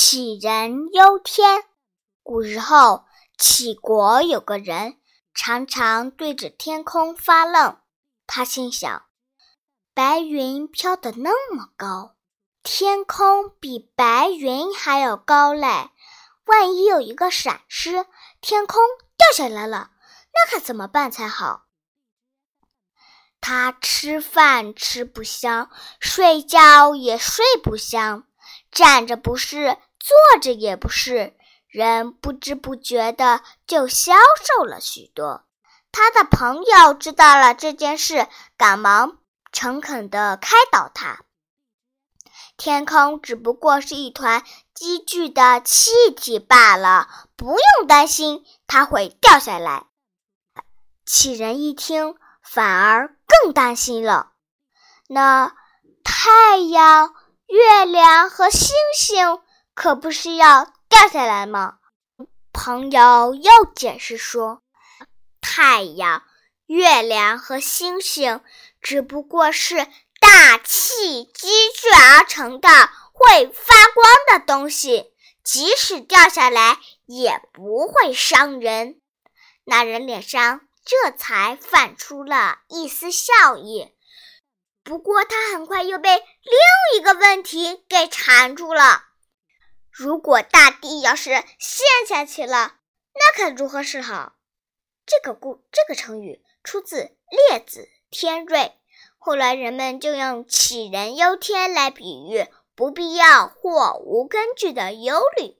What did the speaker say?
杞人忧天。古时候，杞国有个人，常常对着天空发愣。他心想：白云飘得那么高，天空比白云还要高嘞。万一有一个闪失，天空掉下来了，那可怎么办才好？他吃饭吃不香，睡觉也睡不香，站着不是。坐着也不是，人不知不觉的就消瘦了许多。他的朋友知道了这件事，赶忙诚恳地开导他：天空只不过是一团积聚的气体罢了，不用担心它会掉下来。杞人一听，反而更担心了。那太阳、月亮和星星。可不是要掉下来吗？朋友又解释说：“太阳、月亮和星星只不过是大气积聚而成的会发光的东西，即使掉下来也不会伤人。”那人脸上这才泛出了一丝笑意。不过，他很快又被另一个问题给缠住了。如果大地要是陷下去了，那可如何是好？这个故这个成语出自《列子·天瑞》，后来人们就用“杞人忧天”来比喻不必要或无根据的忧虑。